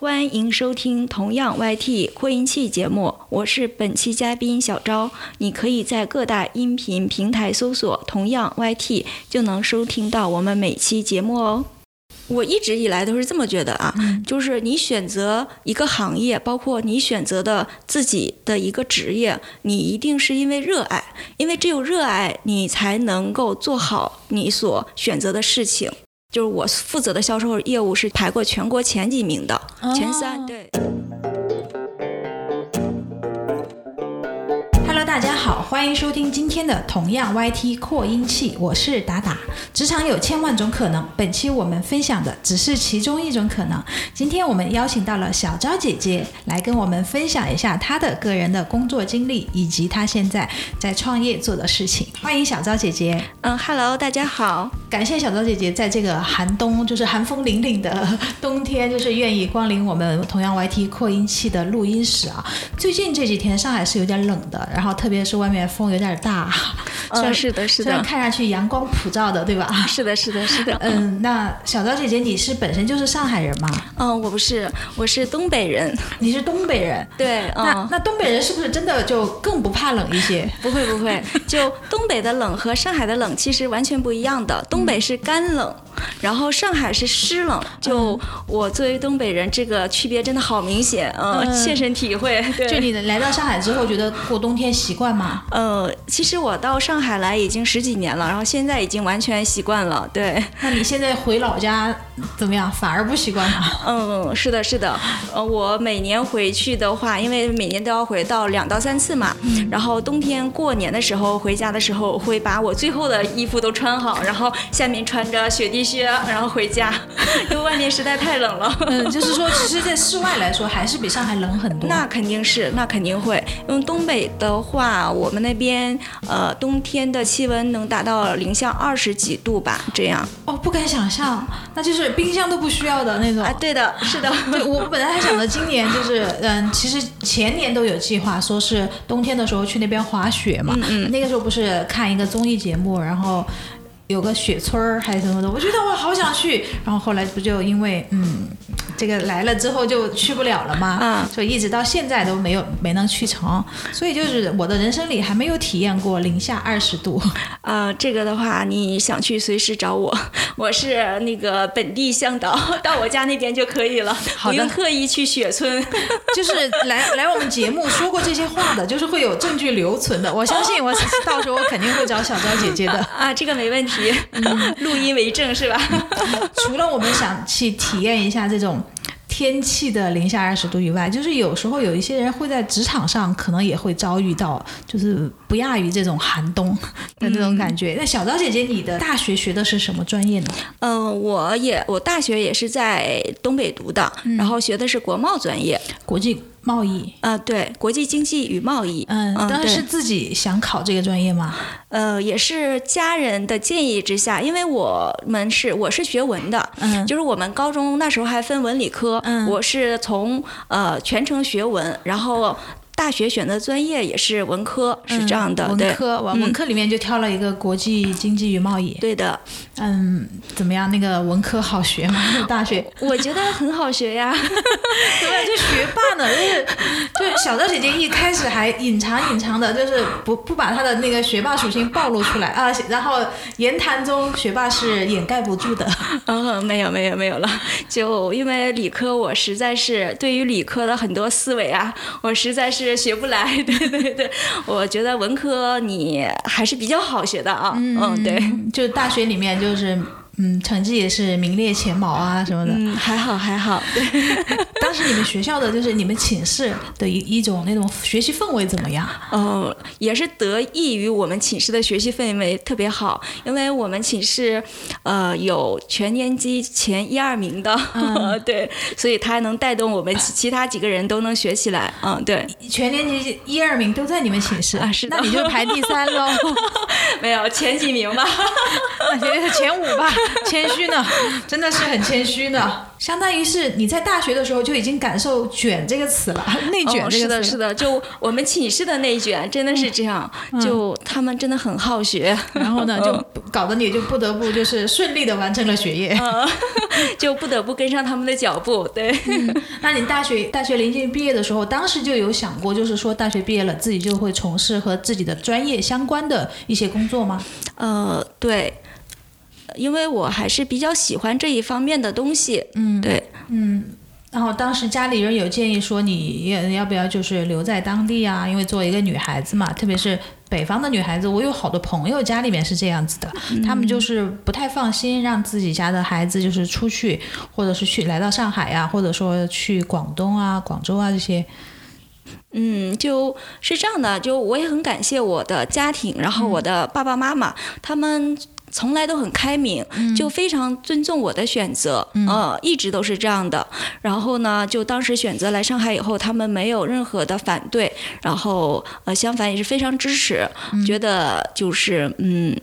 欢迎收听同样 YT 扩音器节目，我是本期嘉宾小昭。你可以在各大音频平台搜索“同样 YT”，就能收听到我们每期节目哦。我一直以来都是这么觉得啊，就是你选择一个行业，包括你选择的自己的一个职业，你一定是因为热爱，因为只有热爱你才能够做好你所选择的事情。就是我负责的销售业务是排过全国前几名的，前三，对。大家好，欢迎收听今天的同样 YT 扩音器，我是达达。职场有千万种可能，本期我们分享的只是其中一种可能。今天我们邀请到了小昭姐姐来跟我们分享一下她的个人的工作经历，以及她现在在创业做的事情。欢迎小昭姐姐。嗯，Hello，大家好。感谢小昭姐姐在这个寒冬，就是寒风凛凛的冬天，就是愿意光临我们同样 YT 扩音器的录音室啊。最近这几天上海是有点冷的，然后特。特别是外面风有点大，嗯，是的，是的，看上去阳光普照的，对吧？是的，是的，是的。嗯，那小昭姐姐，你是本身就是上海人吗？嗯，我不是，我是东北人。你是东北人？对，那那东北人是不是真的就更不怕冷一些？不会，不会。就东北的冷和上海的冷其实完全不一样的。东北是干冷，然后上海是湿冷。就我作为东北人，这个区别真的好明显，嗯，切身体会。就你来到上海之后，觉得过冬天习惯吗？呃，其实我到上海来已经十几年了，然后现在已经完全习惯了。对，那你现在回老家怎么样？反而不习惯吗？嗯，是的，是的。呃，我每年回去的话，因为每年都要回到两到三次嘛，然后冬天过年的时候回家的时候，会把我最后的衣服都穿好，然后下面穿着雪地靴，然后回家，因为外面实在太冷了。嗯，就是说，其实，在室外来说，还是比上海冷很多。那肯定是，那肯定会。因为东北的话，我。们那边呃，冬天的气温能达到零下二十几度吧，这样哦，不敢想象，那就是冰箱都不需要的那种。啊，对的，是的。对我本来还想着今年就是，嗯，其实前年都有计划，说是冬天的时候去那边滑雪嘛。嗯嗯。那个时候不是看一个综艺节目，然后有个雪村儿还是什么的，我觉得我好想去。然后后来不就因为嗯。这个来了之后就去不了了吗？嗯，所以一直到现在都没有没能去成，所以就是我的人生里还没有体验过零下二十度。啊，这个的话你想去随时找我，我是那个本地向导，到我家那边就可以了，不用特意去雪村。就是来来我们节目说过这些话的，就是会有证据留存的。我相信我到时候我肯定会找小昭姐姐的。啊，这个没问题，录音为证是吧？除了我们想去体验一下这种。天气的零下二十度以外，就是有时候有一些人会在职场上可能也会遭遇到，就是不亚于这种寒冬的那种感觉。那小昭姐姐，你的大学学的是什么专业呢？嗯，我也我大学也是在东北读的，然后学的是国贸专业，国际。贸易啊，对，国际经济与贸易。嗯，当时是自己想考这个专业吗？呃，也是家人的建议之下，因为我们是我是学文的，嗯，就是我们高中那时候还分文理科，嗯，我是从呃全程学文，然后。大学选的专业也是文科，是这样的。文科，文文科里面就挑了一个国际经济与贸易。对的，嗯，怎么样？那个文科好学吗？大学？我觉得很好学呀。怎么样？就学霸呢？就是就是小赵姐姐一开始还隐藏隐藏的，就是不不把她的那个学霸属性暴露出来啊。然后言谈中学霸是掩盖不住的。嗯，没有没有没有了。就因为理科，我实在是对于理科的很多思维啊，我实在是。学不来，对对对，我觉得文科你还是比较好学的啊，嗯，对，就大学里面就是。嗯，成绩也是名列前茅啊，什么的。嗯，还好还好。当时你们学校的就是你们寝室的一一种那种学习氛围怎么样？哦，也是得益于我们寝室的学习氛围特别好，因为我们寝室呃有全年级前一二名的，对，所以他能带动我们 其他几个人都能学起来。嗯，对，全年级一二名都在你们寝室啊？是的，那你就排第三喽？没有前几名吧？那前前五吧。谦虚呢，真的是很谦虚呢。相当于是你在大学的时候就已经感受“卷”这个词了，内卷这个词、是的，是的，就我们寝室的内卷真的是这样，就他们真的很好学，然后呢，就搞得你就不得不就是顺利的完成了学业，就不得不跟上他们的脚步。对，那你大学大学临近毕业的时候，当时就有想过，就是说大学毕业了自己就会从事和自己的专业相关的一些工作吗？呃，对。因为我还是比较喜欢这一方面的东西，嗯，对，嗯，然后当时家里人有建议说你要要不要就是留在当地啊？因为作为一个女孩子嘛，特别是北方的女孩子，我有好多朋友家里面是这样子的，他们就是不太放心让自己家的孩子就是出去，或者是去来到上海呀，或者说去广东啊、广州啊这些。嗯，就是这样的，就我也很感谢我的家庭，然后我的爸爸妈妈他们。从来都很开明，就非常尊重我的选择，呃，一直都是这样的。然后呢，就当时选择来上海以后，他们没有任何的反对，然后呃，相反也是非常支持，觉得就是嗯。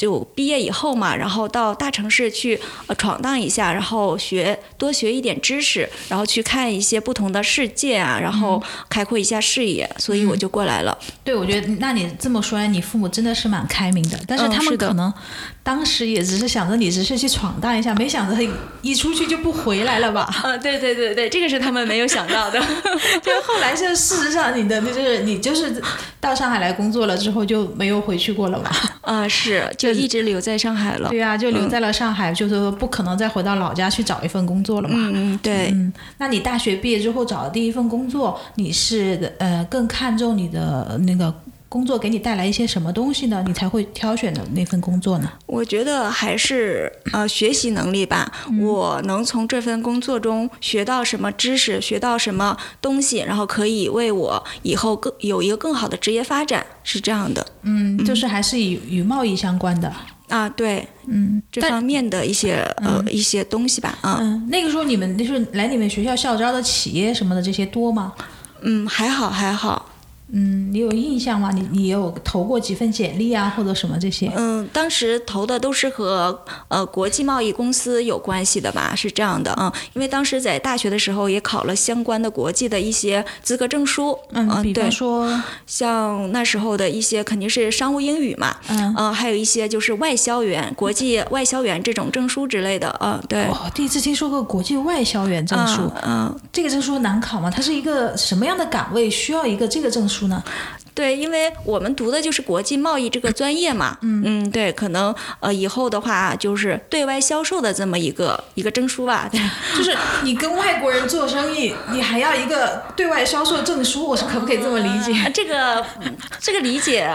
就毕业以后嘛，然后到大城市去呃闯荡一下，然后学多学一点知识，然后去看一些不同的世界啊，然后开阔一下视野，所以我就过来了。对，我觉得那你这么说来，你父母真的是蛮开明的，但是他们可能当时也只是想着你只是去闯荡一下，没想着一出去就不回来了吧？啊，对对对对，这个是他们没有想到的。就后来就事实上你的就是你就是到上海来工作了之后就没有回去过了吧？啊，是就。一直留在上海了，对啊，就留在了上海，就是说不可能再回到老家去找一份工作了嘛。嗯嗯，对。嗯，那你大学毕业之后找的第一份工作，你是呃更看重你的那个？工作给你带来一些什么东西呢？你才会挑选的那份工作呢？我觉得还是呃学习能力吧。我能从这份工作中学到什么知识，学到什么东西，然后可以为我以后更有一个更好的职业发展，是这样的。嗯，就是还是与与贸易相关的啊，对，嗯，这方面的一些呃一些东西吧。嗯，那个时候你们就是来你们学校校招的企业什么的这些多吗？嗯，还好还好。嗯，你有印象吗？你你有投过几份简历啊，或者什么这些？嗯，当时投的都是和呃国际贸易公司有关系的吧，是这样的啊。因为当时在大学的时候也考了相关的国际的一些资格证书。嗯，比方说像那时候的一些肯定是商务英语嘛。嗯。呃，还有一些就是外销员、国际外销员这种证书之类的啊。对。哇，第一次听说过国际外销员证书。嗯。这个证书难考吗？它是一个什么样的岗位需要一个这个证书？呢？对，因为我们读的就是国际贸易这个专业嘛，嗯嗯，对，可能呃以后的话就是对外销售的这么一个一个证书吧，对，就是你跟外国人做生意，你还要一个对外销售证书，我是可不可以这么理解？这个这个理解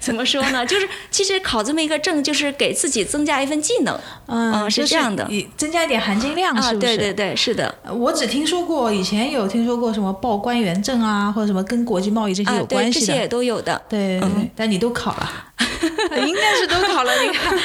怎么说呢？就是其实考这么一个证，就是给自己增加一份技能，嗯，是这样的，增加一点含金量，是不是？对对对，是的。我只听说过以前有听说过什么报官员证啊，或者什么跟国际贸易这些有关系的。也都有的，对，但你都考了，应该是都考了。你看，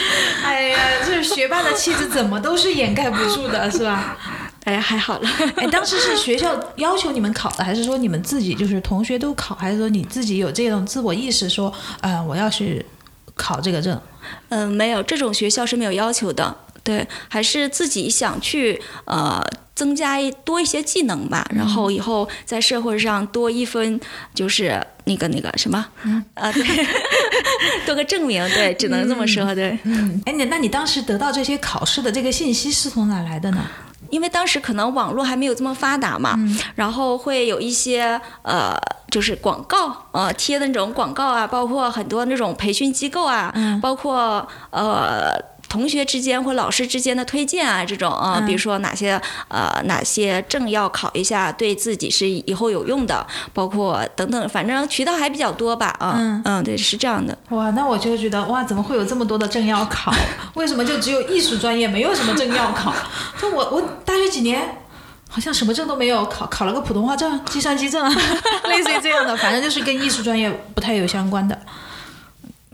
哎呀，这学霸的气质怎么都是掩盖不住的，是吧？哎，还好了。哎，当时是学校要求你们考的，还是说你们自己就是同学都考，还是说你自己有这种自我意识，说，呃，我要去考这个证？嗯，没有，这种学校是没有要求的。对，还是自己想去呃增加多一些技能吧，然后以后在社会上多一分就是那个那个什么，啊对，多个证明，对，只能这么说，对。嗯，哎，你那你当时得到这些考试的这个信息是从哪来的呢？因为当时可能网络还没有这么发达嘛，然后会有一些呃就是广告呃贴的那种广告啊，包括很多那种培训机构啊，包括呃。同学之间或老师之间的推荐啊，这种啊，比如说哪些呃哪些证要考一下，对自己是以后有用的，包括等等，反正渠道还比较多吧啊，嗯嗯，对，是这样的。哇，那我就觉得哇，怎么会有这么多的证要考？为什么就只有艺术专业没有什么证要考？就我我大学几年好像什么证都没有考，考了个普通话证、计算机证，类似于这样的，反正就是跟艺术专业不太有相关的。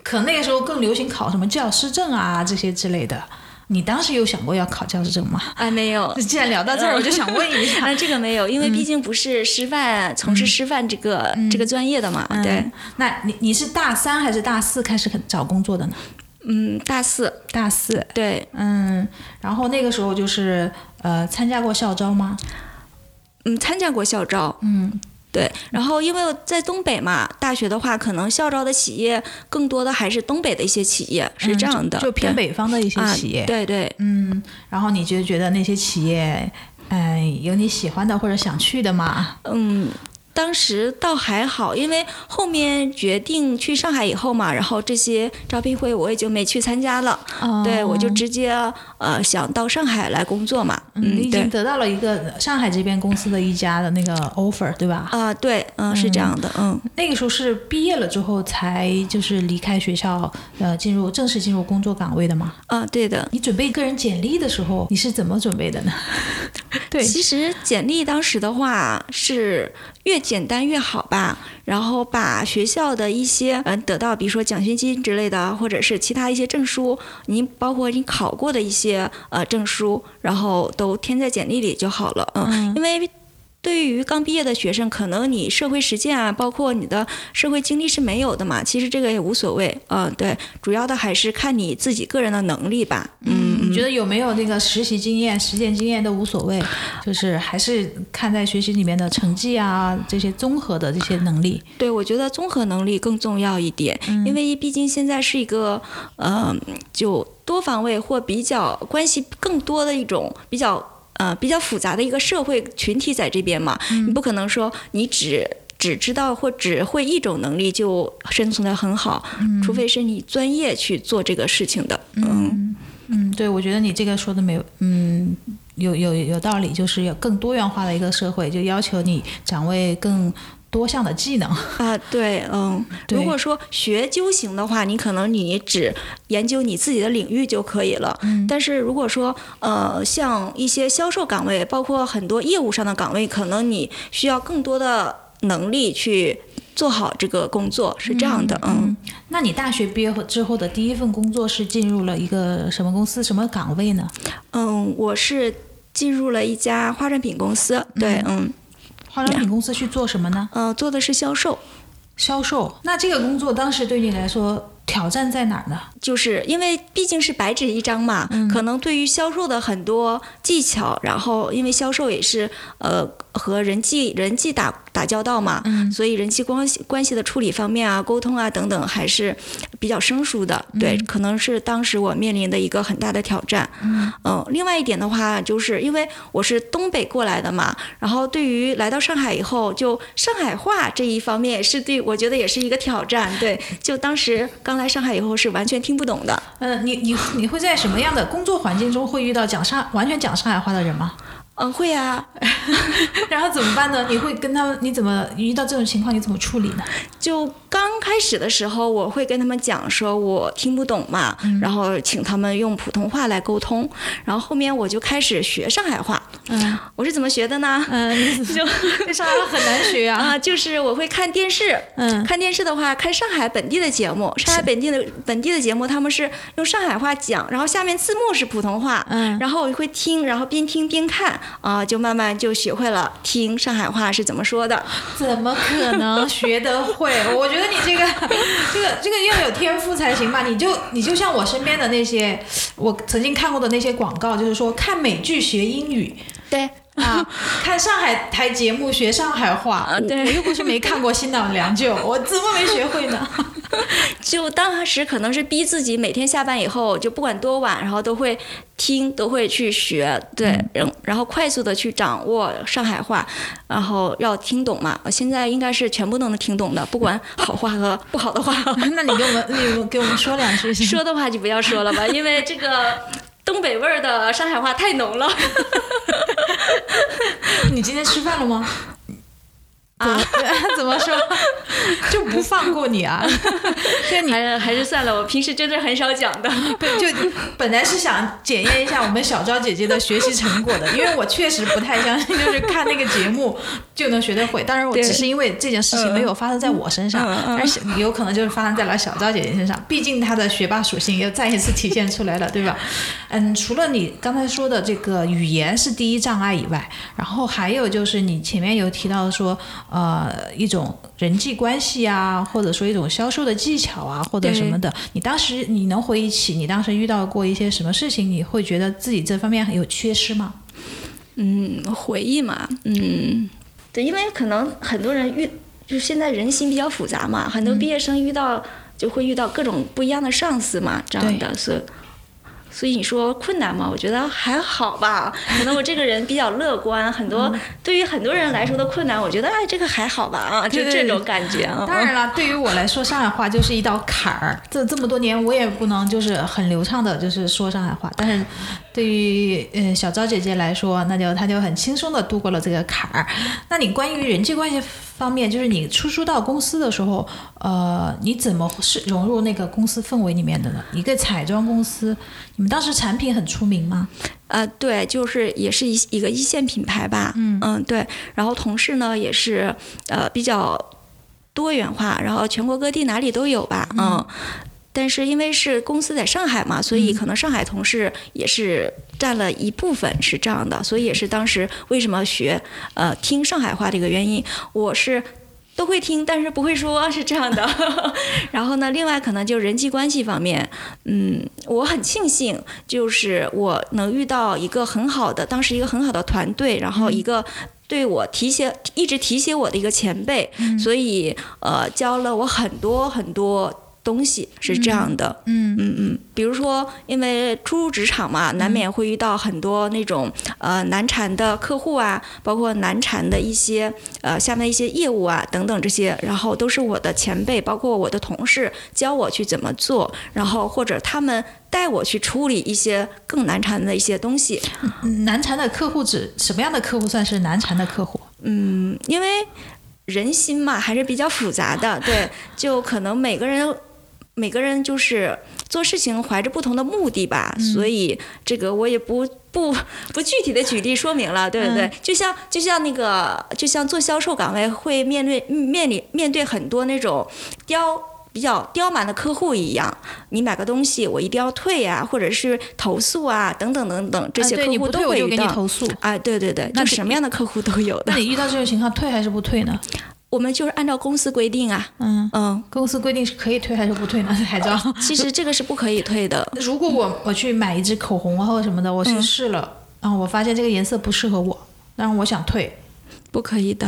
可那个时候更流行考什么教师证啊这些之类的，你当时有想过要考教师证吗？哎，没有。既然聊到这儿，我就想问一下。那这个没有，因为毕竟不是师范，从事师范这个这个专业的嘛。对。那你你是大三还是大四开始找工作的呢？嗯，大四，大四，对，嗯，然后那个时候就是呃参加过校招吗？嗯，参加过校招，嗯，对。然后因为在东北嘛，大学的话，可能校招的企业更多的还是东北的一些企业，是这样的，嗯就偏北方的一些啊企业。对对，嗯，然后你就觉得那些企业，嗯、有你喜欢的或者想去的吗？嗯。当时倒还好，因为后面决定去上海以后嘛，然后这些招聘会我也就没去参加了。对，我就直接呃想到上海来工作嘛。嗯，你已经得到了一个上海这边公司的一家的那个 offer，对吧？啊、对，嗯，是这样的，嗯。那个时候是毕业了之后才就是离开学校，呃，进入正式进入工作岗位的吗？啊，对的。你准备个人简历的时候，你是怎么准备的呢？对，其实简历当时的话是越简单越好吧，然后把学校的一些嗯得到，比如说奖学金之类的，或者是其他一些证书，您包括你考过的一些呃证书，然后都填在简历里就好了，嗯，因为。对于刚毕业的学生，可能你社会实践啊，包括你的社会经历是没有的嘛。其实这个也无所谓，嗯、对，主要的还是看你自己个人的能力吧。嗯，你觉得有没有那个实习经验、实践经验都无所谓，就是还是看在学习里面的成绩啊，这些综合的这些能力。对，我觉得综合能力更重要一点，因为毕竟现在是一个，呃，就多方位或比较关系更多的一种比较呃比较复杂的一个社会群体在这边嘛，你不可能说你只。只知道或只会一种能力就生存的很好，除非是你专业去做这个事情的。嗯嗯，对，我觉得你这个说的没有，嗯，有有有道理，就是有更多元化的一个社会，就要求你掌握更多项的技能。啊，对，嗯，如果说学究型的话，你可能你只研究你自己的领域就可以了。嗯但是如果说呃，像一些销售岗位，包括很多业务上的岗位，可能你需要更多的能力去做好这个工作，是这样的，嗯。那你大学毕业后之后的第一份工作是进入了一个什么公司、什么岗位呢？嗯，我是进入了一家化妆品公司，对，嗯，化妆品公司去做什么呢？呃，做的是销售。销售。那这个工作当时对你来说挑战在哪儿呢？就是因为毕竟是白纸一张嘛，可能对于销售的很多技巧，然后因为销售也是呃和人际人际打打交道嘛，所以人际关系关系的处理方面啊、沟通啊等等还是比较生疏的。对，可能是当时我面临的一个很大的挑战。嗯、另外一点的话，就是因为我是东北过来的嘛，然后对于来到上海以后，就上海话这一方面是对我觉得也是一个挑战。对，就当时刚来上海以后是完全听不懂的。嗯，你你你会在什么样的工作环境中会遇到讲上完全讲上海话的人吗？嗯，会啊，然后怎么办呢？你会跟他们，你怎么遇到这种情况，你怎么处理呢？就刚开始的时候，我会跟他们讲说我听不懂嘛，然后请他们用普通话来沟通。然后后面我就开始学上海话。嗯我是怎么学的呢？嗯，就这上海话很难学啊。啊，就是我会看电视，嗯看电视的话，看上海本地的节目，上海本地的本地的节目，他们是用上海话讲，然后下面字幕是普通话，嗯然后我会听，然后边听边看，啊、就慢慢就学会了听上海话是怎么说的。怎么可能学得会？我觉得你这个这个这个要有天赋才行吧？你就你就像我身边的那些，我曾经看过的那些广告，就是说看美剧学英语对，啊，看上海台节目学上海话。啊对我又不是没看过《新党良舅》，我怎么没学会呢？就当时可能是逼自己每天下班以后，就不管多晚，然后都会听，都会去学，对，然、然后快速的去掌握上海话，然后要听懂嘛。我现在应该是全部都能听懂的，不管好话和 不好的话。那你给我们，你给我们说两句说的话就不要说了吧，因为这个东北味儿的上海话太浓了。你今天吃饭了吗？啊，怎么说？就不放过你啊！还是还是算了，我平时真的很少讲的。对，就本来是想检验一下我们小昭姐姐的学习成果的，因为我确实不太相信，就是看那个节目就能学得会。当然，我只是因为这件事情没有发生在我身上，但是有可能就是发生在了小昭姐姐身上。毕竟她的学霸属性又再一次体现出来了，对吧？嗯，除了你刚才说的这个语言是第一障碍以外，然后还有就是你前面有提到说，呃一种人际关系啊，或者说一种销售的技巧啊，或者什么的。你当时你能回忆起你当时遇到过一些什么事情，你会觉得自己这方面有缺失吗？嗯，回忆嘛，嗯，对，因为可能很多人遇，就现在人心比较复杂嘛，很多毕业生遇到就会遇到各种不一样的上司嘛，这样的，所以。所以你说困难吗？我觉得还好吧。可能我这个人比较乐观，很多对于很多人来说的困难，我觉得哎，这个还好吧啊，就这种感觉啊。当然了，对于我来说，上海话就是一道坎儿。这这么多年，我也不能就是很流畅的，就是说上海话。但是，对于嗯小昭姐姐来说，那就她就很轻松的度过了这个坎儿。那你关于人际关系？方面就是你出书到公司的时候，呃，你怎么是融入那个公司氛围里面的呢？一个彩妆公司，你们当时产品很出名吗？呃，对，就是也是一一个一线品牌吧。嗯嗯，对。然后同事呢也是呃比较多元化，然后全国各地哪里都有吧。嗯。但是因为是公司在上海嘛，所以可能上海同事也是占了一部分，是这样的。所以也是当时为什么学呃听上海话的一个原因。我是都会听，但是不会说，是这样的。然后呢，另外可能就人际关系方面，嗯，我很庆幸，就是我能遇到一个很好的，当时一个很好的团队，然后一个对我提携一直提携我的一个前辈，所以呃教了我很多很多。东西是这样的，嗯嗯嗯，比如说，因为初入职场嘛，难免会遇到很多那种呃难缠的客户啊，包括难缠的一些呃下面一些业务啊等等这些，然后都是我的前辈，包括我的同事教我去怎么做，然后或者他们带我去处理一些更难缠的一些东西。难缠的客户指什么样的客户算是难缠的客户？嗯，因为人心嘛还是比较复杂的，对，就可能每个人。每个人就是做事情怀着不同的目的吧，所以这个我也不不不具体的举例说明了，对不对？就像就像那个，就像做销售岗位会面对面临面对很多那种刁比较刁蛮的客户一样，你买个东西我一定要退呀，或者是投诉啊，等等等等，这些客户都会遇到。投诉。哎，对对对，就什么样的客户都有的。那你遇到这种情况，退还是不退呢？我们就是按照公司规定啊，嗯嗯，公司规定是可以退还是不退呢？海妆，其实这个是不可以退的。如果我我去买一支口红啊或者什么的，我去试了，然后我发现这个颜色不适合我，然后我想退，不可以的。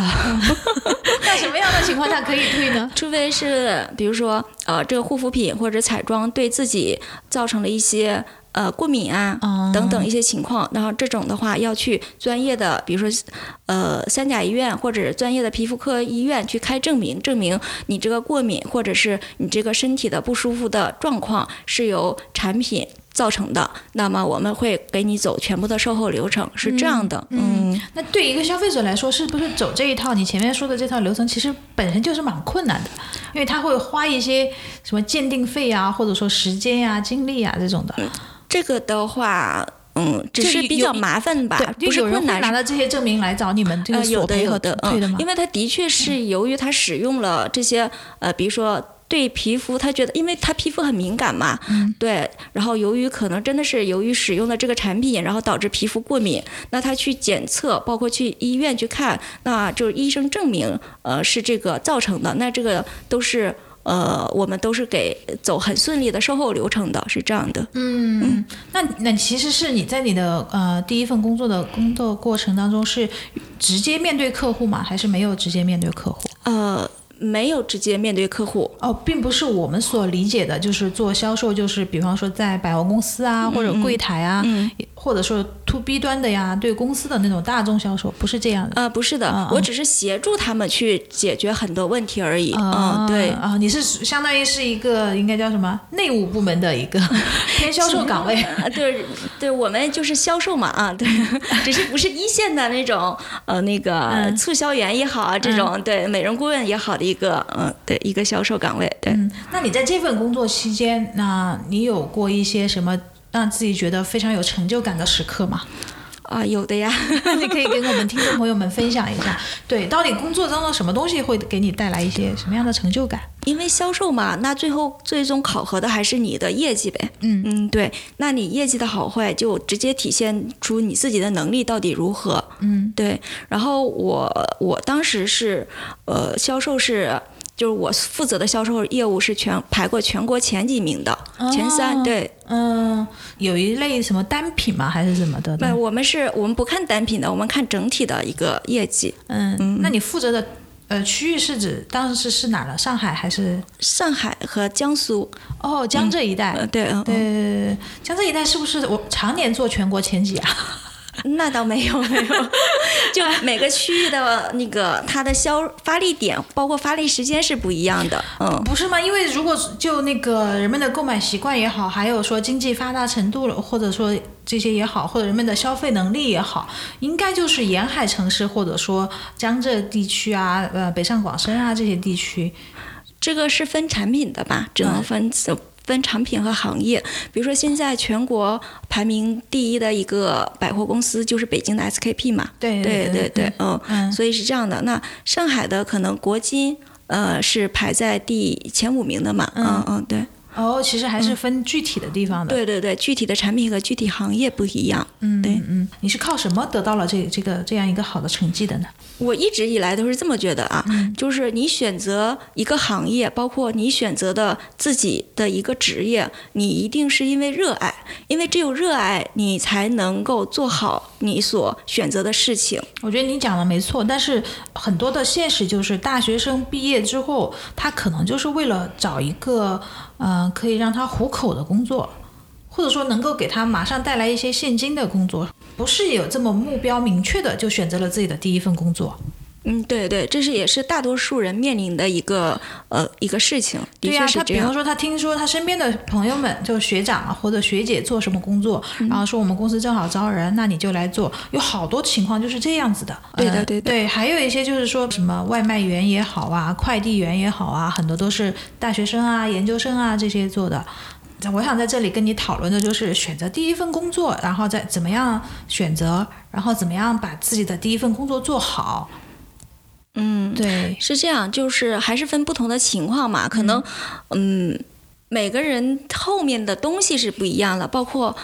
那什么样的情况下可以退呢？除非是比如说呃，这个护肤品或者彩妆对自己造成了一些。呃，过敏啊，等等一些情况，然后这种的话要去专业的，比如说，呃，三甲医院或者专业的皮肤科医院去开证明，证明你这个过敏或者是你这个身体的不舒服的状况是由产品造成的，那么我们会给你走全部的售后流程，是这样的。嗯，那对一个消费者来说，是不是走这一套你前面说的这套流程，其实本身就是蛮困难的，因为他会花一些什么鉴定费啊，或者说时间呀、精力啊这种的。这个的话，嗯，只是比较麻烦吧，不是困难。拿到这些证明来找你们这个有的有的，嗯，因为他的确是由于他使用了这些，呃，比如说对皮肤，他觉得，因为他皮肤很敏感嘛，嗯，对，然后由于可能真的是由于使用的这个产品，然后导致皮肤过敏，那他去检测，包括去医院去看，那就是医生证明，呃，是这个造成的，那这个都是。呃，我们都是给走很顺利的售后流程的，是这样的。嗯，那那其实是你在你的呃第一份工作的工作过程当中是直接面对客户吗？还是没有直接面对客户？呃。没有直接面对客户哦，并不是我们所理解的，就是做销售，就是比方说在百货公司啊，或者柜台啊，或者说 to B 端的呀，对公司的那种大众销售，不是这样的。呃，不是的，我只是协助他们去解决很多问题而已。嗯，对啊，你是相当于是一个应该叫什么内务部门的一个 偏销售岗位。对，对我们就是销售嘛啊，对，只是不是一线的那种呃那个促销员也好啊，这种对美容顾问也好的。一个嗯，对，一个销售岗位，对。那你在这份工作期间，那你有过一些什么让自己觉得非常有成就感的时刻吗？啊，有的呀，你可以跟我们听众朋友们分享一下，对，到底工作当中什么东西会给你带来一些什么样的成就感？因为销售嘛，那最后最终考核的还是你的业绩呗。嗯嗯，对，那你业绩的好坏就直接体现出你自己的能力到底如何。嗯对，然后我我当时是，呃，销售是。就是我负责的销售业务是全排过全国前几名的，前三。哦对，嗯，有一类什么单品吗？还是什么的？不，我们是我们不看单品的，我们看整体的一个业绩。嗯，那你负责的呃区域是指当时是是哪儿了？上海还是？上海和江苏，哦，江浙一带。呃，对，嗯，对对对对，江浙一带是不是我常年做全国前几啊？那倒没有没有，就每个区域的那个它的销发力点，包括发力时间是不一样的。嗯，不是吗？因为如果就那个人们的购买习惯也好，还有说经济发达程度了，或者说这些也好，或者人们的消费能力也好，应该就是沿海城市或者说江浙地区啊，呃，北上广深啊这些地区。这个是分产品的吧？只能分分产品和行业。比如说，现在全国排名第一的一个百货公司就是北京的 SKP 嘛。对对对对，嗯嗯，所以是这样的。那上海的可能国金呃是排在第前五名的嘛。嗯嗯，对。哦，其实还是分具体的地方的。对对对，具体的产品和具体行业不一样。嗯，对嗯，你是靠什么得到了这这个这样一个好的成绩的呢？我一直以来都是这么觉得啊，就是你选择一个行业，包括你选择的自己的一个职业，你一定是因为热爱，因为只有热爱，你才能够做好你所选择的事情。我觉得你讲的没错，但是很多的现实就是，大学生毕业之后，他可能就是为了找一个嗯可以让他糊口的工作。或者说能够给他马上带来一些现金的工作，不是有这么目标明确的就选择了自己的第一份工作。嗯，对对，这是也是大多数人面临的一个呃一个事情。对呀、他比方说他听说他身边的朋友们，就学长啊或者学姐做什么工作，嗯、然后说我们公司正好招人，那你就来做。有好多情况就是这样子的。对的，对的。对，还有一些就是说什么外卖员也好啊，快递员也好啊，很多都是大学生啊、研究生啊这些做的。我想在这里跟你讨论的就是选择第一份工作，然后再怎么样选择，然后怎么样把自己的第一份工作做好。嗯，对，是这样，就是还是分不同的情况嘛，可能，嗯，每个人后面的东西是不一样的，包括。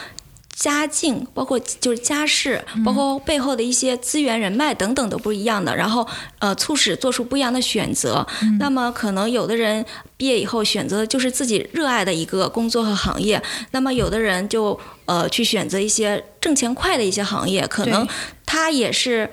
家境，包括就是家世，包括背后的一些资源、人脉等等都不一样的，然后呃，促使做出不一样的选择。那么可能有的人毕业以后选择就是自己热爱的一个工作和行业，那么有的人就呃去选择一些挣钱快的一些行业，可能他也是。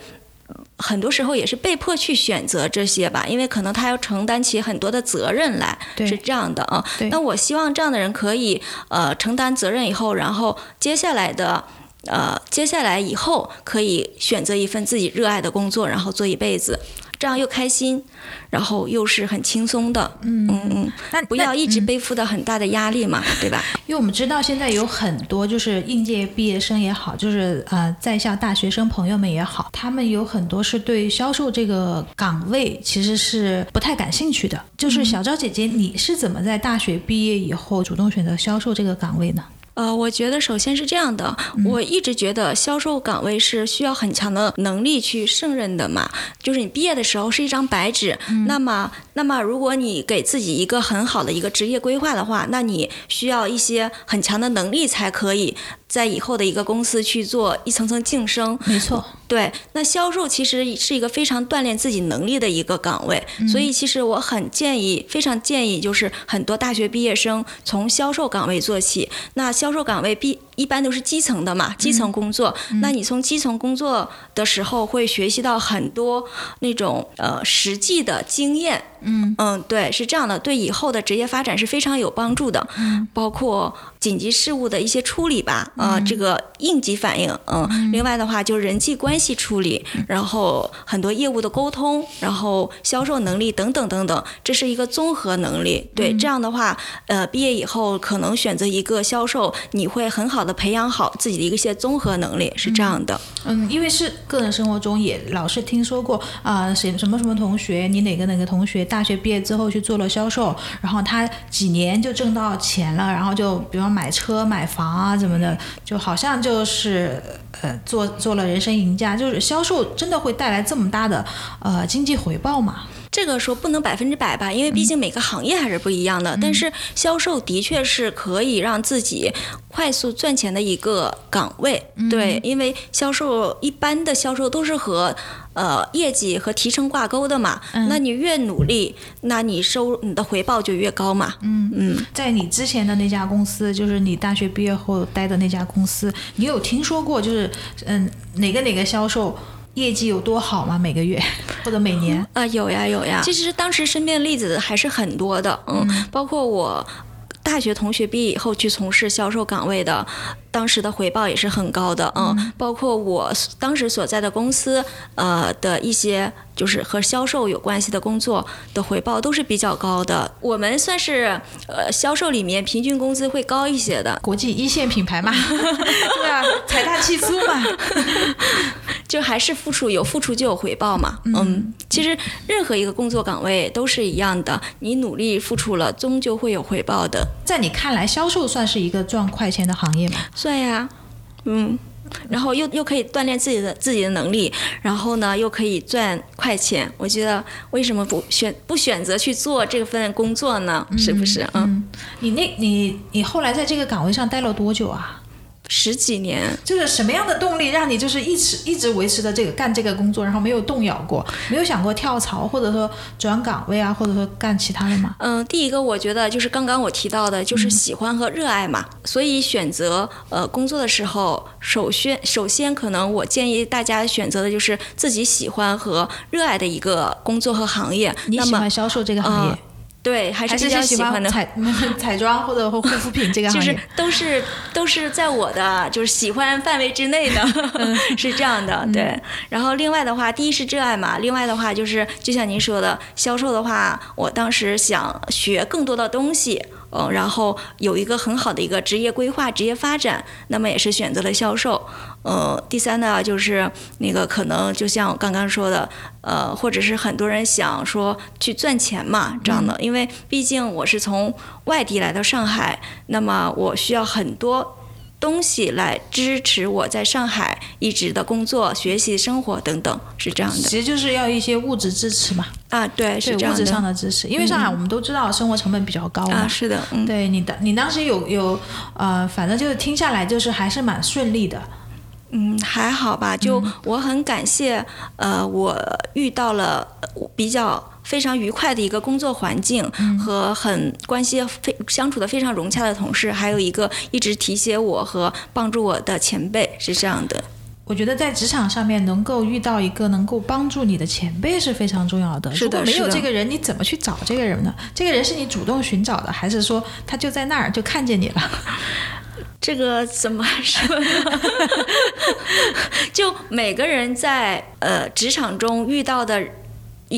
很多时候也是被迫去选择这些吧，因为可能他要承担起很多的责任来，是这样的啊。那我希望这样的人可以呃承担责任以后，然后接下来的呃接下来以后可以选择一份自己热爱的工作，然后做一辈子，这样又开心，然后又是很轻松的。嗯嗯，那不要一直背负的很大的压力嘛，对吧？因为我们知道现在有很多就是应届毕业生也好，就是呃在校大学生朋友们也好，他们有很多是对销售这个岗位其实是不太感兴趣的。就是小昭姐姐，你是怎么在大学毕业以后主动选择销售这个岗位呢？呃，我觉得首先是这样的，我一直觉得销售岗位是需要很强的能力去胜任的嘛。就是你毕业的时候是一张白纸，那么，那么如果你给自己一个很好的一个职业规划的话，那你需要一些很强的能力才可以在以后的一个公司去做一层层晋升。没错，对。那销售其实是一个非常锻炼自己能力的一个岗位，所以其实我很建议，非常建议，就是很多大学毕业生从销售岗位做起。那销售岗位必一般都是基层的嘛，基层工作。那你从基层工作的时候会学习到很多那种呃实际的经验。嗯。嗯，对，是这样的，对以后的职业发展是非常有帮助的。嗯，包括紧急事务的一些处理吧，呃，这个应急反应，嗯，另外的话就是人际关系处理，然后很多业务的沟通，然后销售能力等等等等，这是一个综合能力。对，这样的话，呃，毕业以后可能选择一个销售，你会很好的培养好自己的一些综合能力，是这样的。嗯，因为是个人生活中也老是听说过啊，谁、什么什么同学，你哪个哪个同学大学毕业之后去做了销售，然后他几年就挣到钱了，然后就比方买车、买房啊怎么的，就好像就是呃做做了人生赢家。就是销售真的会带来这么大的呃经济回报吗？这个说不能百分之百吧，因为毕竟每个行业还是不一样的。但是销售的确是可以让自己快速赚钱的一个岗位。对，因为销售一般的销售都是和呃业绩和提成挂钩的嘛。那你越努力，那你收你的回报就越高嘛。嗯嗯，在你之前的那家公司，就是你大学毕业后待的那家公司，你有听说过就是嗯哪个哪个销售？业绩有多好吗？每个月 或者每年啊，有呀有呀。其实当时身边的例子还是很多的，嗯，包括我大学同学毕业以后去从事销售岗位的。当时的回报也是很高的，嗯，包括我当时所在的公司，呃的一些就是和销售有关系的工作的回报都是比较高的。我们算是呃销售里面平均工资会高一些的，国际一线品牌嘛，对啊，财大气粗嘛，就还是付出有付出就有回报嘛，嗯，其实任何一个工作岗位都是一样的，你努力付出了，终究会有回报的。在你看来，销售算是一个赚快钱的行业吗？算呀，嗯，然后又又可以锻炼自己的自己的能力，然后呢又可以赚快钱。我觉得为什么不选不选择去做这份工作呢？是不是？嗯，你那你你后来在这个岗位上待了多久啊？十几年，就是什么样的动力让你就是一直一直维持的这个干这个工作，然后没有动摇过，没有想过跳槽或者说转岗位啊，或者说干其他的吗？嗯，第一个我觉得就是刚刚我提到的，就是喜欢和热爱嘛。所以选择呃工作的时候，首先首先可能我建议大家选择的就是自己喜欢和热爱的一个工作和行业。你喜欢销售这个行业？对，还是比较喜欢的彩 彩妆或者护肤品这个行业，就是都是都是在我的就是喜欢范围之内的，是这样的。对，然后另外的话，第一是热爱嘛，另外的话就是就像您说的，销售的话，我当时想学更多的东西。嗯，然后有一个很好的一个职业规划、职业发展，那么也是选择了销售。呃，第三呢，就是那个可能就像我刚刚说的，呃，或者是很多人想说去赚钱嘛，这样的，因为毕竟我是从外地来到上海，那么我需要很多。东西来支持我在上海一直的工作、学习、生活等等，是这样的。其实就是要一些物质支持嘛。啊，对，是这样的。物质上的支持，因为上海我们都知道生活成本比较高嘛。啊，是的。嗯，对你的，你当时有有呃，反正就是听下来就是还是蛮顺利的。嗯，还好吧。就我很感谢，呃，我遇到了比较。非常愉快的一个工作环境和很关系非相处的非常融洽的同事，还有一个一直提携我和帮助我的前辈，是这样的。我觉得在职场上面能够遇到一个能够帮助你的前辈是非常重要的。如果没有这个人，你怎么去找这个人呢？这个人是你主动寻找的，还是说他就在那儿就看见你了？这个怎么说呢？就每个人在呃职场中遇到的。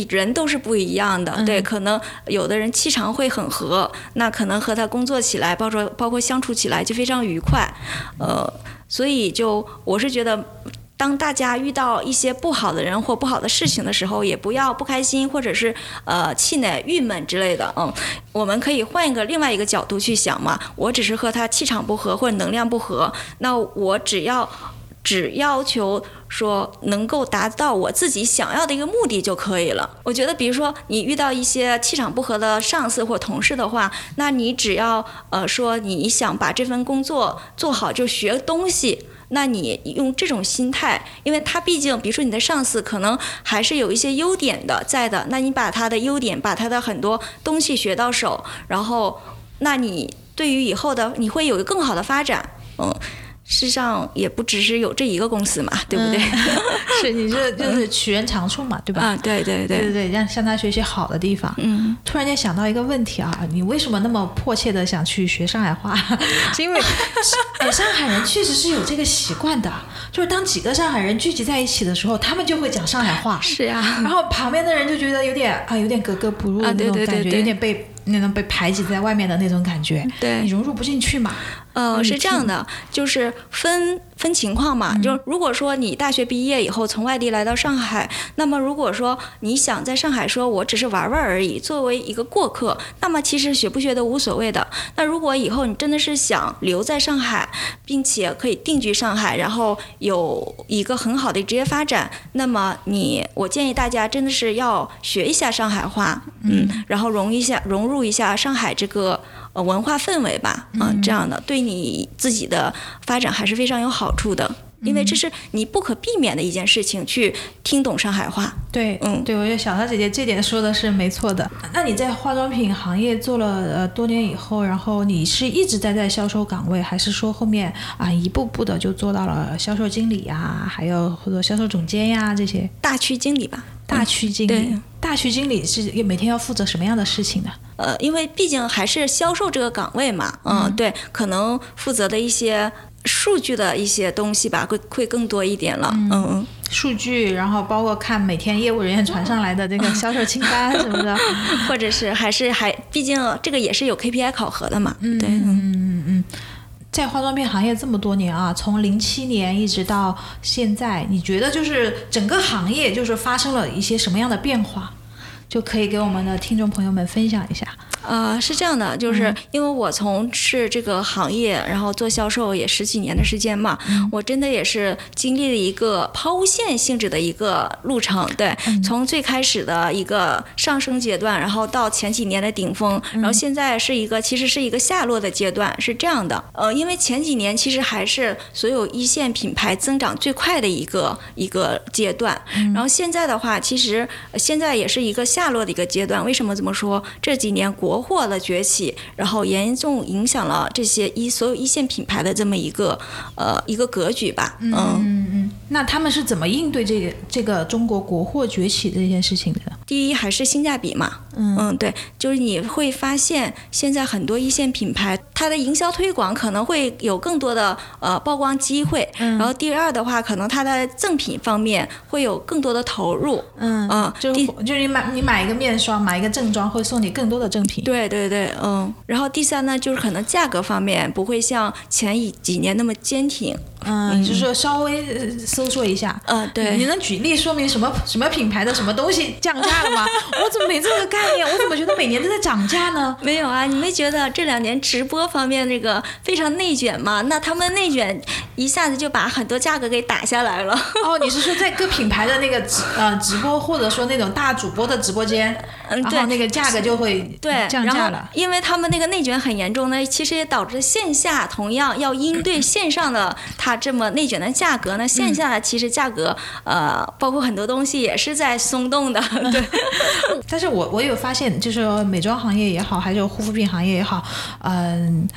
人都是不一样的，对，可能有的人气场会很合，那可能和他工作起来，包括包括相处起来就非常愉快，呃，所以就我是觉得，当大家遇到一些不好的人或不好的事情的时候，也不要不开心或者是呃气馁、郁闷之类的，嗯，我们可以换一个另外一个角度去想嘛，我只是和他气场不合或者能量不合，那我只要。只要求说能够达到我自己想要的一个目的就可以了。我觉得，比如说你遇到一些气场不合的上司或同事的话，那你只要呃说你想把这份工作做好，就学东西，那你用这种心态，因为他毕竟，比如说你的上司可能还是有一些优点的在的，那你把他的优点，把他的很多东西学到手，然后，那你对于以后的你会有一个更好的发展，嗯。世上也不只是有这一个公司嘛，对不对？是，你这 就是取人长处嘛，对吧？啊，对对对对对，让向他学习好的地方。嗯。突然间想到一个问题啊，你为什么那么迫切的想去学上海话？是因为哎，上海人确实是有这个习惯的，就是当几个上海人聚集在一起的时候，他们就会讲上海话。是呀。然后旁边的人就觉得有点啊，有点格格不入的那种感觉，有点被。那种被排挤在外面的那种感觉，对你融入不进去嘛？呃，是这样的，就是分分情况嘛，就如果说你大学毕业以后从外地来到上海，那么如果说你想在上海说我只是玩玩而已，作为一个过客，那么其实学不学都无所谓的。那如果以后你真的是想留在上海，并且可以定居上海，然后有一个很好的职业发展，那么你我建议大家真的是要学一下上海话，嗯，然后融一下融入一下上海这个。呃，文化氛围吧，嗯，这样的对你自己的发展还是非常有好处的，因为这是你不可避免的一件事情，去听懂上海话。对，嗯，对，我觉得小桃姐姐这点说的是没错的。那你在化妆品行业做了呃多年以后，然后你是一直待在销售岗位，还是说后面啊一步步的就做到了销售经理呀，还有或者销售总监呀这些？大区经理吧。大区经理，大区经理是每天要负责什么样的事情呢？呃，因为毕竟还是销售这个岗位嘛，嗯，对，可能负责的一些数据的一些东西吧，会会更多一点了，嗯嗯，数据，然后包括看每天业务人员传上来的这个销售清单什么的，或者是还是还，毕竟这个也是有 KPI 考核的嘛，嗯对嗯嗯嗯。在化妆品行业这么多年啊，从零七年一直到现在，你觉得就是整个行业就是发生了一些什么样的变化？就可以给我们的听众朋友们分享一下。呃，是这样的，就是因为我从事这个行业，然后做销售也十几年的时间嘛，我真的也是经历了一个抛物线性质的一个路程。对，从最开始的一个上升阶段，然后到前几年的顶峰，然后现在是一个其实是一个下落的阶段，是这样的。呃，因为前几年其实还是所有一线品牌增长最快的一个一个阶段，然后现在的话，其实现在也是一个下落的一个阶段。为什么这么说？这几年国国货的崛起，然后严重影响了这些一所有一线品牌的这么一个呃一个格局吧。嗯嗯嗯。那他们是怎么应对这个这个中国国货崛起这件事情的？第一还是性价比嘛。嗯嗯，对，就是你会发现现在很多一线品牌，它的营销推广可能会有更多的呃曝光机会。嗯。然后第二的话，可能它的赠品方面会有更多的投入。嗯嗯。就就你买你买一个面霜，买一个正装，会送你更多的赠品。对对对，嗯。然后第三呢，就是可能价格方面不会像前一几年那么坚挺。嗯，就是稍微搜索一下。嗯，对。你能举例说明什么什么品牌的什么东西降价我怎么没这个概念？我怎么觉得每年都在涨价呢？没有啊，你没觉得这两年直播方面那个非常内卷吗？那他们内卷一下子就把很多价格给打下来了。哦，你是说在各品牌的那个直呃直播，或者说那种大主播的直播间，嗯，然后那个价格就会对降价了。因为他们那个内卷很严重，呢其实也导致线下同样要应对 线上的它。这么内卷的价格呢？线下其实价格，呃，包括很多东西也是在松动的。对，但是我我有发现，就是美妆行业也好，还是护肤品行业也好，嗯，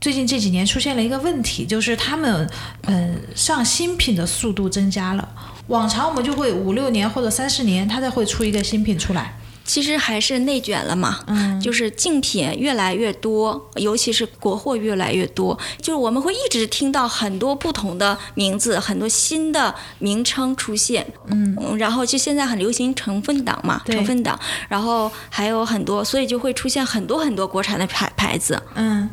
最近这几年出现了一个问题，就是他们嗯上新品的速度增加了。往常我们就会五六年或者三四年，他才会出一个新品出来。其实还是内卷了嘛，嗯，就是竞品越来越多，尤其是国货越来越多，就是我们会一直听到很多不同的名字，很多新的名称出现，嗯，然后就现在很流行成分党嘛，成分党，然后还有很多，所以就会出现很多很多国产的牌牌子，嗯，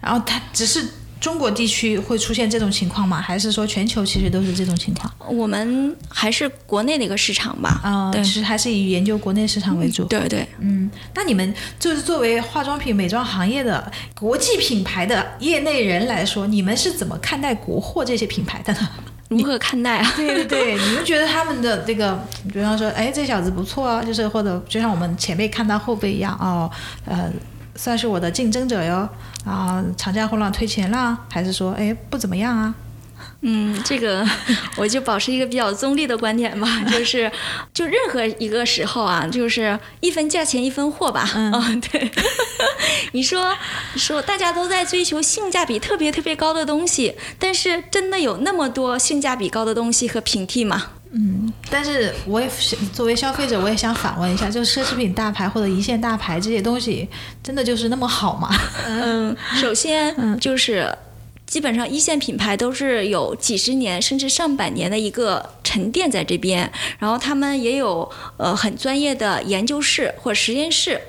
然后它只是。中国地区会出现这种情况吗？还是说全球其实都是这种情况？我们还是国内的一个市场吧。啊，其实还是以研究国内市场为主。对对，嗯。那你们就是作为化妆品美妆行业的国际品牌的业内人来说，你们是怎么看待国货这些品牌的呢？如何看待啊？对对对，你们觉得他们的这个，比方说，哎，这小子不错啊，就是或者就像我们前辈看到后辈一样，哦，呃。算是我的竞争者哟，啊，厂家后浪推前浪，还是说，哎，不怎么样啊？嗯，这个 我就保持一个比较中立的观点吧，就是，就任何一个时候啊，就是一分价钱一分货吧。嗯，对。你说说，大家都在追求性价比特别特别高的东西，但是真的有那么多性价比高的东西和平替吗？嗯，但是我也作为消费者，我也想反问一下，就是奢侈品大牌或者一线大牌这些东西，真的就是那么好吗？嗯，首先 就是基本上一线品牌都是有几十年甚至上百年的一个沉淀在这边，然后他们也有呃很专业的研究室或实验室。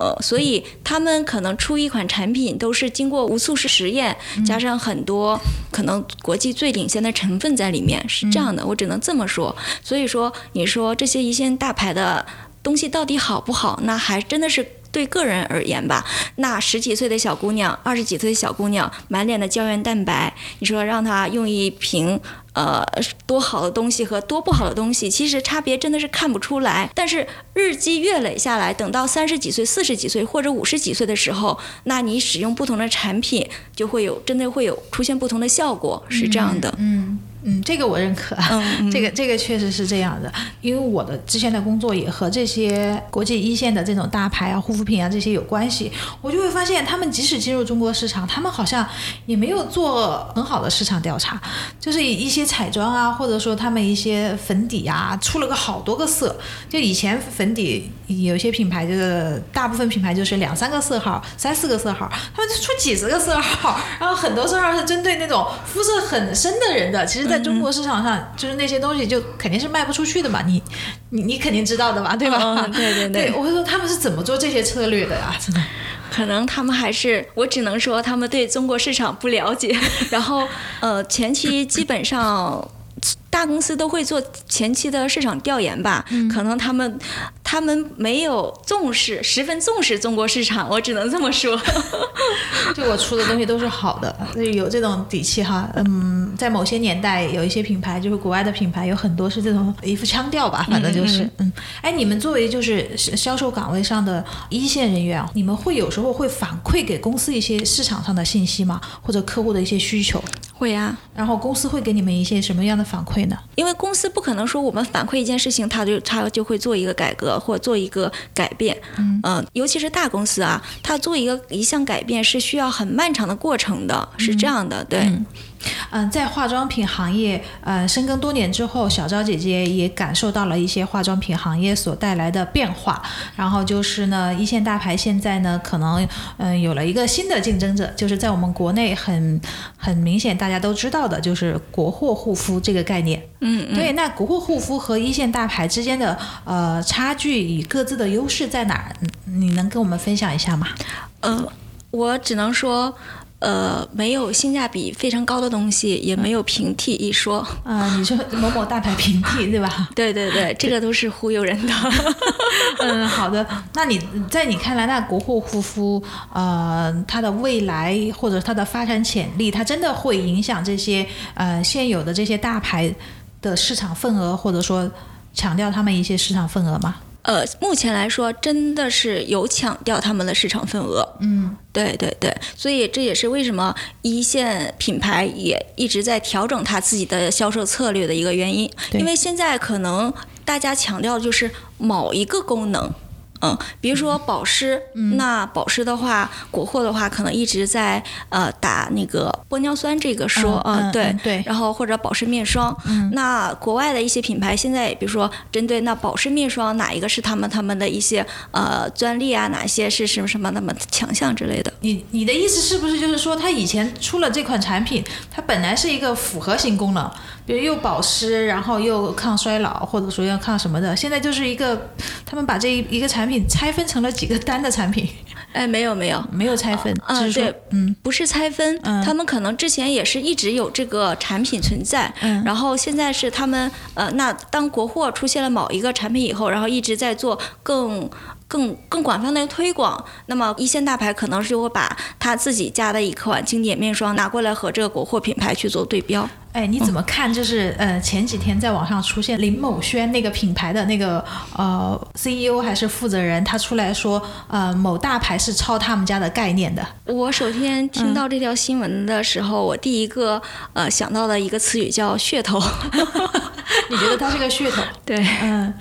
呃，所以他们可能出一款产品都是经过无数次实验，加上很多可能国际最领先的成分在里面，是这样的，我只能这么说。所以说，你说这些一线大牌的东西到底好不好？那还真的是对个人而言吧。那十几岁的小姑娘，二十几岁的小姑娘，满脸的胶原蛋白，你说让她用一瓶。呃，多好的东西和多不好的东西，其实差别真的是看不出来。但是日积月累下来，等到三十几岁、四十几岁或者五十几岁的时候，那你使用不同的产品，就会有真的会有出现不同的效果，是这样的。嗯。这个我认可，这个这个确实是这样的，因为我的之前的工作也和这些国际一线的这种大牌啊、护肤品啊这些有关系，我就会发现他们即使进入中国市场，他们好像也没有做很好的市场调查，就是一些彩妆啊，或者说他们一些粉底啊，出了个好多个色，就以前粉底有些品牌就是大部分品牌就是两三个色号、三四个色号，他们就出几十个色号，然后很多色号是针对那种肤色很深的人的，其实。在中国市场上，就是那些东西就肯定是卖不出去的嘛，你你你肯定知道的吧，对吧？对对对，我会说他们是怎么做这些策略的呀？真的，可能他们还是我只能说他们对中国市场不了解，然后呃前期基本上。大公司都会做前期的市场调研吧，可能他们他们没有重视，十分重视中国市场，我只能这么说。就我出的东西都是好的，有这种底气哈。嗯，在某些年代，有一些品牌就是国外的品牌，有很多是这种一副腔调吧，反正就是嗯。哎，你们作为就是销售岗位上的一线人员，你们会有时候会反馈给公司一些市场上的信息吗？或者客户的一些需求？会呀。然后公司会给你们一些什么样的反馈？因为公司不可能说我们反馈一件事情，他就他就会做一个改革或做一个改变，嗯，尤其是大公司啊，他做一个一项改变是需要很漫长的过程的，是这样的，对。嗯，在化妆品行业呃深耕多年之后，小昭姐姐也感受到了一些化妆品行业所带来的变化。然后就是呢，一线大牌现在呢，可能嗯有了一个新的竞争者，就是在我们国内很很明显大家都知道的，就是国货护肤这个概念。嗯，对。那国货护肤和一线大牌之间的呃差距与各自的优势在哪儿？你能跟我们分享一下吗？呃，我只能说。呃，没有性价比非常高的东西，也没有平替一说。啊，你说某某大牌平替对吧？对对对，这个都是忽悠人的。嗯，好的。那你在你看来，那国货护肤，呃，它的未来或者它的发展潜力，它真的会影响这些呃现有的这些大牌的市场份额，或者说强调他们一些市场份额吗？呃，目前来说，真的是有抢掉他们的市场份额。嗯，对对对，所以这也是为什么一线品牌也一直在调整他自己的销售策略的一个原因。因为现在可能大家强调的就是某一个功能。嗯，比如说保湿，那保湿的话，国货的话可能一直在呃打那个玻尿酸这个说，嗯，对对，然后或者保湿面霜，那国外的一些品牌现在比如说针对那保湿面霜哪一个是他们他们的一些呃专利啊，哪些是什么什么那么强项之类的？你你的意思是不是就是说，它以前出了这款产品，它本来是一个复合型功能？比如又保湿，然后又抗衰老，或者说要抗什么的，现在就是一个，他们把这一一个产品拆分成了几个单的产品。哎，没有没有没有拆分，嗯，对，嗯，不是拆分，他们可能之前也是一直有这个产品存在，嗯，然后现在是他们呃，那当国货出现了某一个产品以后，然后一直在做更。更更广泛的推广，那么一线大牌可能是会把他自己家的一款经典面霜拿过来和这个国货品牌去做对标。哎，你怎么看？就是呃，前几天在网上出现林某轩那个品牌的那个呃 CEO 还是负责人，他出来说呃某大牌是抄他们家的概念的。我首先听到这条新闻的时候，我第一个呃想到的一个词语叫噱头。你觉得它是个噱头？对，嗯。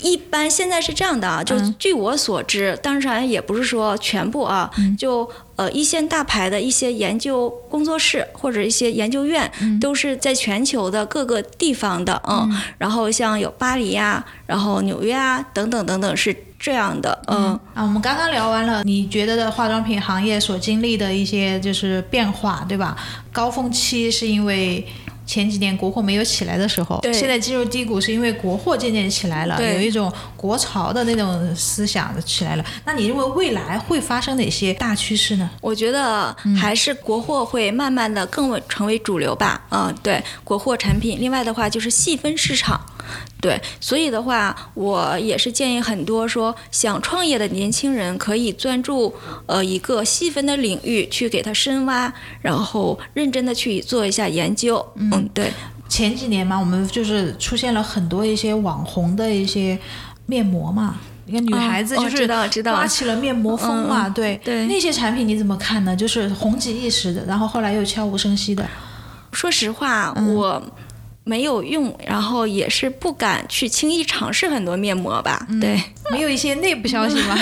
一般现在是这样的啊，就据我所知，当然也不是说全部啊，就呃一线大牌的一些研究工作室或者一些研究院，都是在全球的各个地方的，嗯，然后像有巴黎呀，然后纽约啊等等等等是这样的，嗯啊，我们刚刚聊完了，你觉得的化妆品行业所经历的一些就是变化，对吧？高峰期是因为。前几年国货没有起来的时候，对现在进入低谷是因为国货渐渐起来了，对有一种国潮的那种思想起来了。那你认为未来会发生哪些大趋势呢？我觉得还是国货会慢慢的更为成为主流吧。嗯，对，国货产品。另外的话就是细分市场。对，所以的话，我也是建议很多说想创业的年轻人可以专注呃一个细分的领域去给它深挖，然后认真的去做一下研究。嗯，对，前几年嘛，我们就是出现了很多一些网红的一些面膜嘛。一个女孩子哦就是知道知道刮起了面膜风嘛，嗯对对那些产品你怎么看呢？就是红极一时的，然后后来又悄无声息的。说实话，我没有用，然后也是不敢去轻易尝试很多面膜吧。对，没有一些内部消息吗？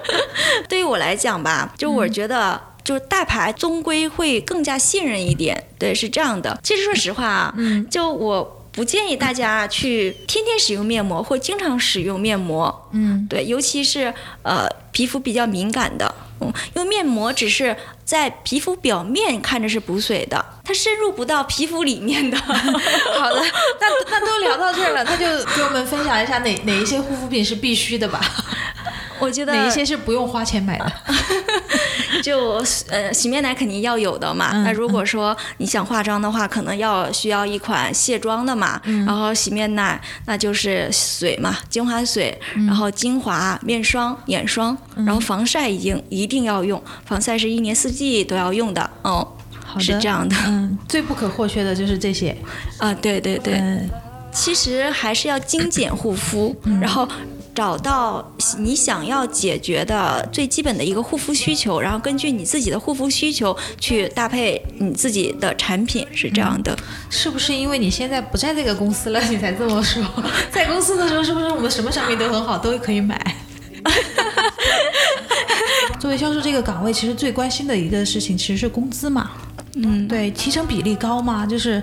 对于我来讲吧，就我觉得。就是大牌终归会更加信任一点，对，是这样的。其实说实话啊，就我不建议大家去天天使用面膜或经常使用面膜，嗯，对，尤其是呃皮肤比较敏感的，嗯，因为面膜只是在皮肤表面看着是补水的，它深入不到皮肤里面的。好的，那那都聊到这儿了，那就给我们分享一下哪哪一些护肤品是必须的吧？我觉得哪一些是不用花钱买的？就呃洗面奶肯定要有的嘛。嗯那如果说你想化妆的话，可能要需要一款卸妆的嘛。嗯然后洗面奶那就是水嘛，精华水，嗯然后精华、面霜、眼霜，然后防晒已经一定要用，防晒是一年四季都要用的。嗯，好的，是这样的。嗯，最不可或缺的就是这些。啊，对对对，嗯其实还是要精简护肤，嗯然后。找到你想要解决的最基本的一个护肤需求，然后根据你自己的护肤需求去搭配你自己的产品，是这样的。是不是因为你现在不在这个公司了，你才这么说？在公司的时候，是不是我们什么产品都很好，都可以买？作为销售这个岗位，其实最关心的一个事情其实是工资嘛。嗯，对，提成比例高吗？就是，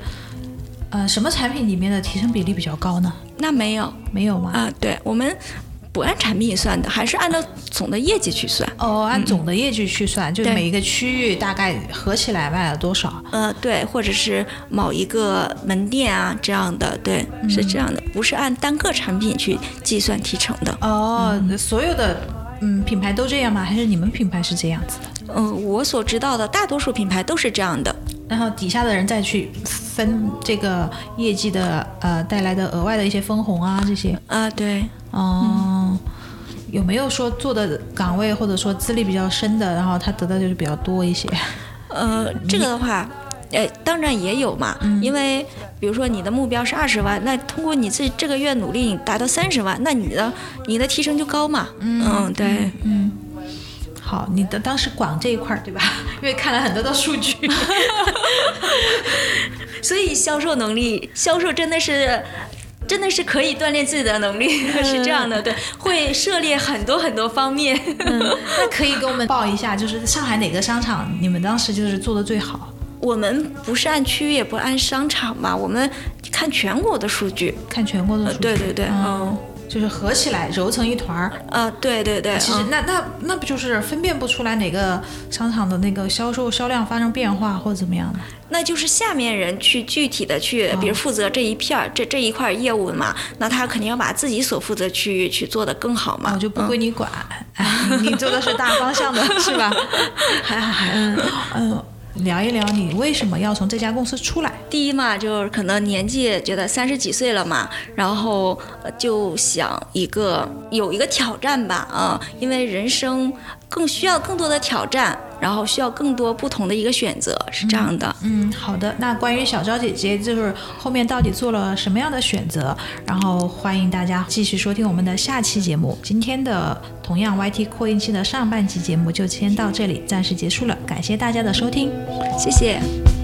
呃，什么产品里面的提成比例比较高呢？那没有没有吗？啊，对我们不按产品算的，还是按照总的业绩去算。哦，按总的业绩去算，就对每一个区域大概合起来卖了多少？呃，对，或者是某一个门店啊这样的，对，是这样的，不是按单个产品去计算提成的。哦，所有的嗯品牌都这样吗？还是你们品牌是这样子的？嗯、我所知道的大多数品牌都是这样的。然后底下的人再去分这个业绩的呃带来的额外的一些分红啊这些。啊，对，哦、有没有说做的岗位或者说资历比较深的，然后他得到就是比较多一些？呃，这个的话，呃，当然也有嘛，因为比如说你的目标是二十万，那通过你这这个月努力，你达到三十万，那你的你的提升就高嘛。嗯，对，嗯，好，你的当时广这一块儿对吧？因为看了很多的数据。所以销售能力，销售真的是。真的是可以锻炼自己的能力，是这样的，对，会涉猎很多很多方面。嗯，那可以给我们报一下，就是上海哪个商场你们当时就是做的最好？我们不是按区域，也不按商场吧，我们看全国的数据。看全国的数据。对对对，嗯嗯，就是合起来揉成一团儿。啊，对对对，其实嗯那那那不就是分辨不出来哪个商场的那个销售销量发生变化或者怎么样吗？那就是下面人去具体的去，比如负责这一片儿、这这一块儿业务嘛，那他肯定要把自己所负责区域去做得更好嘛。我就不归你管，哎，你你做的是大方向的，是吧？还好还好。嗯嗯，聊一聊你为什么要从这家公司出来？第一嘛，就是可能年纪觉得三十几岁了嘛，然后呃就想一个有一个挑战吧，啊、因为人生更需要更多的挑战，然后需要更多不同的一个选择，是这样的。嗯，好的。那关于小昭姐姐，就是后面到底做了什么样的选择？然后欢迎大家继续收听我们的下期节目。今天的同样 YT 扩音器的上半期节目就先到这里，暂时结束了，感谢大家的收听。谢谢。